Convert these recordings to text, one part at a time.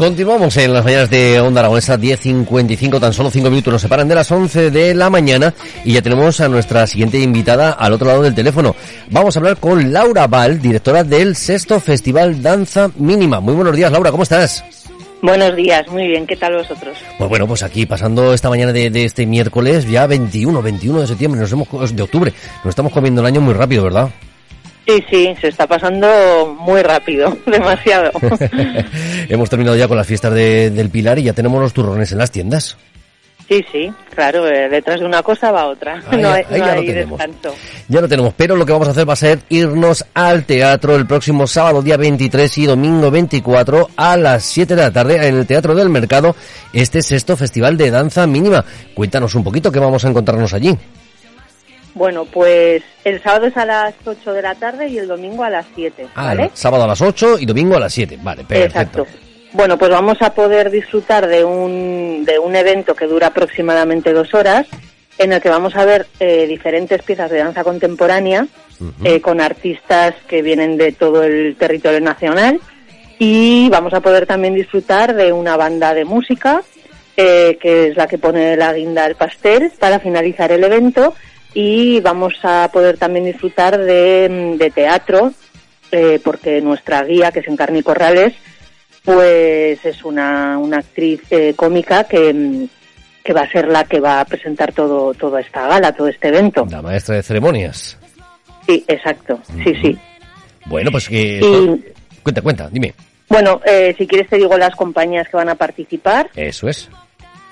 Continuamos en las mañanas de Onda Aragonesa 10.55, tan solo 5 minutos nos separan de las 11 de la mañana y ya tenemos a nuestra siguiente invitada al otro lado del teléfono. Vamos a hablar con Laura Val, directora del sexto Festival Danza Mínima. Muy buenos días, Laura, ¿cómo estás? Buenos días, muy bien, ¿qué tal vosotros? Pues bueno, pues aquí pasando esta mañana de, de este miércoles, ya 21, 21 de septiembre, nos hemos, de octubre, nos estamos comiendo el año muy rápido, ¿verdad? Sí, sí, se está pasando muy rápido, demasiado. Hemos terminado ya con las fiestas de, del Pilar y ya tenemos los turrones en las tiendas. Sí, sí, claro, eh, detrás de una cosa va otra. No hay, ahí no ya lo hay tenemos. descanso. Ya lo tenemos, pero lo que vamos a hacer va a ser irnos al teatro el próximo sábado día 23 y domingo 24 a las 7 de la tarde en el Teatro del Mercado, este sexto Festival de Danza Mínima. Cuéntanos un poquito qué vamos a encontrarnos allí. Bueno, pues el sábado es a las 8 de la tarde y el domingo a las 7, Ah, ¿vale? sábado a las 8 y domingo a las 7. Vale, perfecto. Exacto. Bueno, pues vamos a poder disfrutar de un, de un evento que dura aproximadamente dos horas, en el que vamos a ver eh, diferentes piezas de danza contemporánea eh, con artistas que vienen de todo el territorio nacional y vamos a poder también disfrutar de una banda de música eh, que es la que pone la guinda al pastel para finalizar el evento y vamos a poder también disfrutar de, de teatro eh, porque nuestra guía que es Encarni Corrales pues es una, una actriz eh, cómica que, mm, que va a ser la que va a presentar todo toda esta gala, todo este evento. La maestra de ceremonias. Sí, exacto, sí, sí. Bueno, pues que... Y Cuenta, cuenta, dime. bueno, eh, si quieres te digo las compañías que van a participar Eso es.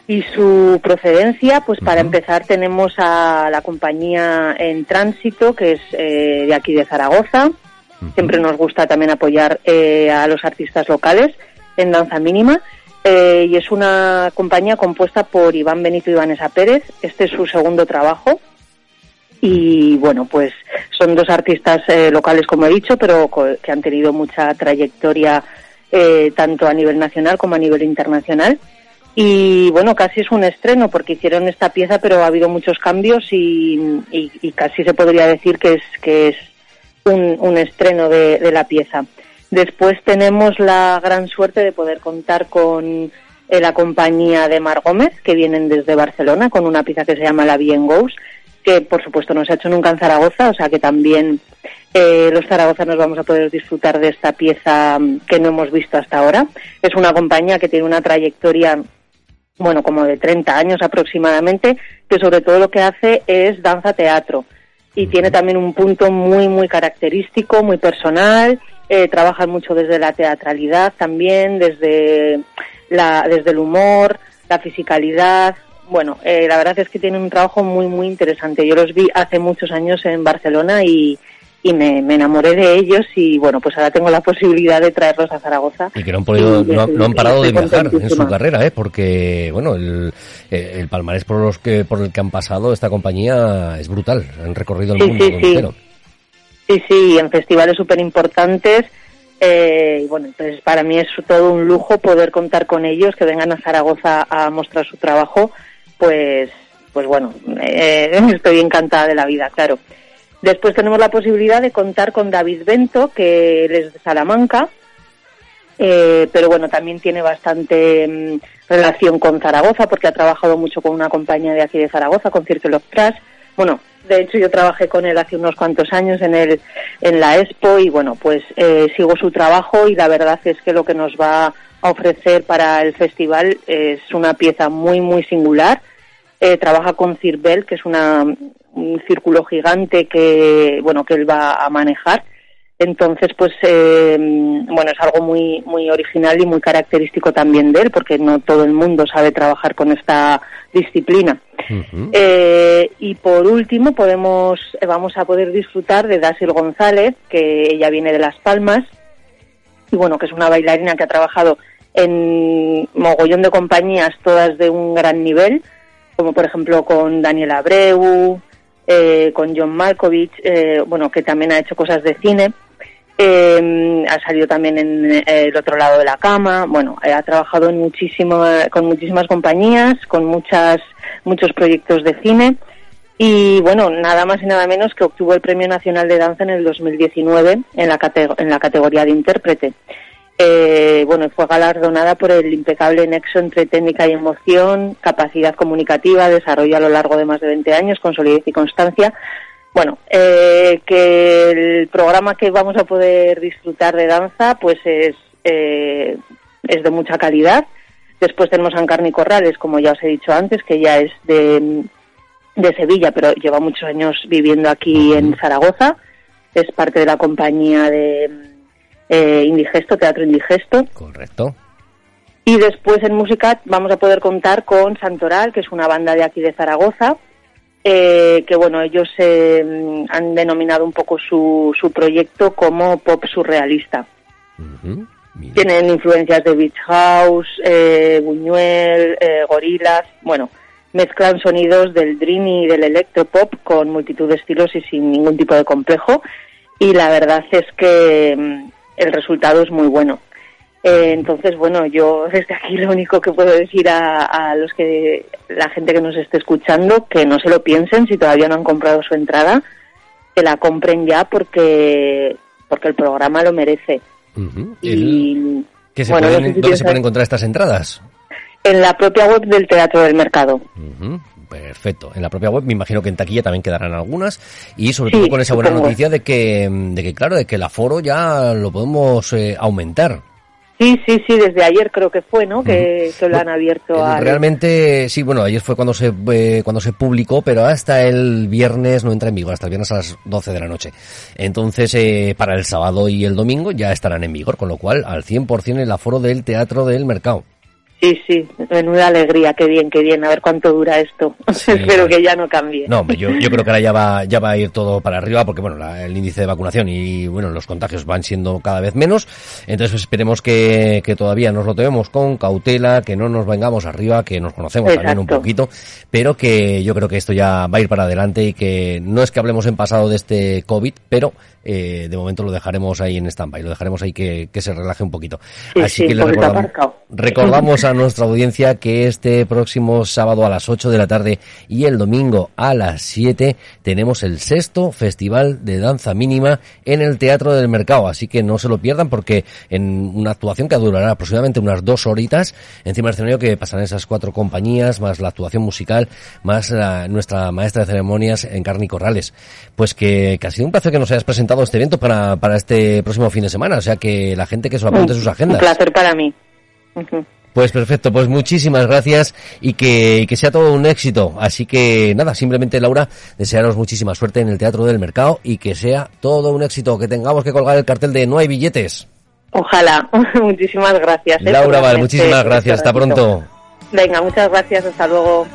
Y su procedencia, pues para empezar tenemos a la compañía en tránsito, que es eh, de aquí de Zaragoza. Siempre nos gusta también apoyar eh, a los artistas locales en danza mínima. Eh, y es una compañía compuesta por Iván Benito y Vanessa Pérez. Este es su segundo trabajo. Y bueno, pues son dos artistas eh, locales, como he dicho, pero que han tenido mucha trayectoria eh, tanto a nivel nacional como a nivel internacional. Y bueno, casi es un estreno porque hicieron esta pieza, pero ha habido muchos cambios y, casi se podría decir que es, que es un, estreno de, de la pieza. Después tenemos la gran suerte de poder contar con eh, la compañía de Mar Gómez, que vienen desde Barcelona, con una pieza que se llama La Bien Goes, que por supuesto no se ha hecho nunca en Zaragoza, o sea que también eh, los zaragozanos vamos a poder disfrutar de esta pieza mm, que no hemos visto hasta ahora. Es una compañía que tiene una trayectoria bueno, como de 30 años aproximadamente, que sobre todo lo que hace es danza teatro. Y tiene también un punto muy, muy característico, muy personal. Eh, trabajan mucho desde la teatralidad también, desde, la, desde el humor, la fisicalidad. Bueno, eh, la verdad es que tienen un trabajo muy, muy interesante. Yo los vi hace muchos años en Barcelona y, y me, me enamoré de ellos y bueno, pues ahora tengo la posibilidad de traerlos a Zaragoza. Y que no han podido, no, han- no han parado de viajar en su carrera, ¿eh? Porque, bueno, el, el palmarés por los que, por el que han pasado esta compañía es brutal. Han recorrido el Sí, mundo sí, sí. entero. Sí, sí, en festivales súper importantes. Eh, y bueno, pues para mí es todo un lujo poder contar con ellos, que vengan a Zaragoza a mostrar su trabajo. Pues, pues bueno, eh, estoy encantada de la vida, claro. Después tenemos la posibilidad de contar con David Bento, que él es de Salamanca, eh, pero bueno, también tiene bastante mm, relación con Zaragoza porque ha trabajado mucho con una compañía de aquí de Zaragoza, con Circle of Trash. Bueno, de hecho yo trabajé con él hace unos cuantos años en el en la Expo y bueno, pues eh, sigo su trabajo y la verdad es que lo que nos va a ofrecer para el festival es una pieza muy muy singular. Eh, trabaja con Cirbel, que es una, un círculo gigante que bueno que él va a manejar. Entonces, pues, eh, bueno, es algo muy, muy original y muy característico también de él, porque no todo el mundo sabe trabajar con esta disciplina. Eh, y por último, podemos, eh, vamos a poder disfrutar de Dasil González, que ella viene de Las Palmas, y bueno, que es una bailarina que ha trabajado en mogollón de compañías, todas de un gran nivel, como por ejemplo con Daniel Abreu, eh, con John Malkovich, eh, bueno, que también ha hecho cosas de cine. Eh, ha salido también en eh, el otro lado de la cama. Bueno, eh, ha trabajado en muchísimo, con muchísimas compañías, con muchas, muchos proyectos de cine. Y bueno, nada más y nada menos que obtuvo el Premio Nacional de Danza en el 2019 en la, en la categoría de intérprete. Eh, bueno, fue galardonada por el impecable nexo entre técnica y emoción, capacidad comunicativa, desarrollo a lo largo de más de 20 años, con solidez y constancia. Bueno, eh, que el programa que vamos a poder disfrutar de danza, pues es, eh, es de mucha calidad. Después tenemos a Encarni Corrales, como ya os he dicho antes, que ya es de, de Sevilla, pero lleva muchos años viviendo aquí en Zaragoza. Es parte de la compañía de eh, Indigesto, Teatro Indigesto. Correcto. Y después en música vamos a poder contar con Santoral, que es una banda de aquí de Zaragoza, eh, que bueno, ellos eh, han denominado un poco su, su proyecto como pop surrealista. Tienen influencias de Beach House, eh, Buñuel, eh, Gorilas, bueno, mezclan sonidos del dream y del electropop con multitud de estilos y sin ningún tipo de complejo. Y la verdad es que mm, el resultado es muy bueno. Eh, entonces, bueno, yo desde aquí lo único que puedo decir a, los que, la gente que nos esté escuchando, que no se lo piensen si todavía no han comprado su entrada, que la compren ya porque, porque el programa lo merece. y, se ¿Dónde se pueden encontrar estas entradas? En la propia web del Teatro del Mercado. Perfecto. En la propia web me imagino que en taquilla también quedarán algunas y sobre todo con esa buena noticia de que, de que claro, de que el aforo ya lo podemos eh, aumentar. Sí, sí, sí, desde ayer creo que fue, ¿no? Que, lo han abierto eh, a... Realmente, sí, bueno, ayer fue cuando se eh, cuando se publicó, pero hasta el viernes no entra en vigor, hasta el viernes a las 12 de la noche. Entonces, eh, para el sábado y el domingo ya estarán en vigor, con lo cual al 100% el aforo del Teatro del Mercado. Sí, sí, menuda alegría, qué bien, qué bien, a ver cuánto dura esto. Espero que ya no cambie. No, yo, yo creo que ahora ya va, ya va a ir todo para arriba porque, bueno, el índice de vacunación y, bueno, los contagios van siendo cada vez menos. Entonces pues, esperemos que, que todavía nos lo tenemos con cautela, que no nos vengamos arriba, que nos conocemos también un poquito, pero que yo creo que esto ya va a ir para adelante y que no es que hablemos en pasado de este COVID, pero eh, de momento lo dejaremos ahí en stand-by, lo dejaremos ahí que, que se relaje un poquito. Así que le recordamos, recordamos a nuestra audiencia que este próximo sábado a las 8 de la tarde y el domingo a las 7 tenemos el sexto Festival de Danza Mínima en el Teatro del Mercado. Así que no se lo pierdan porque en una actuación que durará aproximadamente unas dos horitas encima del escenario que pasarán esas cuatro compañías, más la actuación musical, más nuestra maestra de ceremonias en Carni Corrales. Pues que, ha sido un placer que nos hayas presentado este evento para, para este próximo fin de semana. O sea que la gente que se lo apunte sus agendas. Un placer para mí. Pues perfecto, pues muchísimas gracias y que, que, sea todo un éxito. Así que nada, simplemente Laura, desearos muchísima suerte en el Teatro del Mercado y que sea todo un éxito, que tengamos que colgar el cartel de no hay billetes. Ojalá, muchísimas gracias. ¿eh? Laura, vale, muchísimas gracias, hasta pronto. Venga, muchas gracias, hasta luego.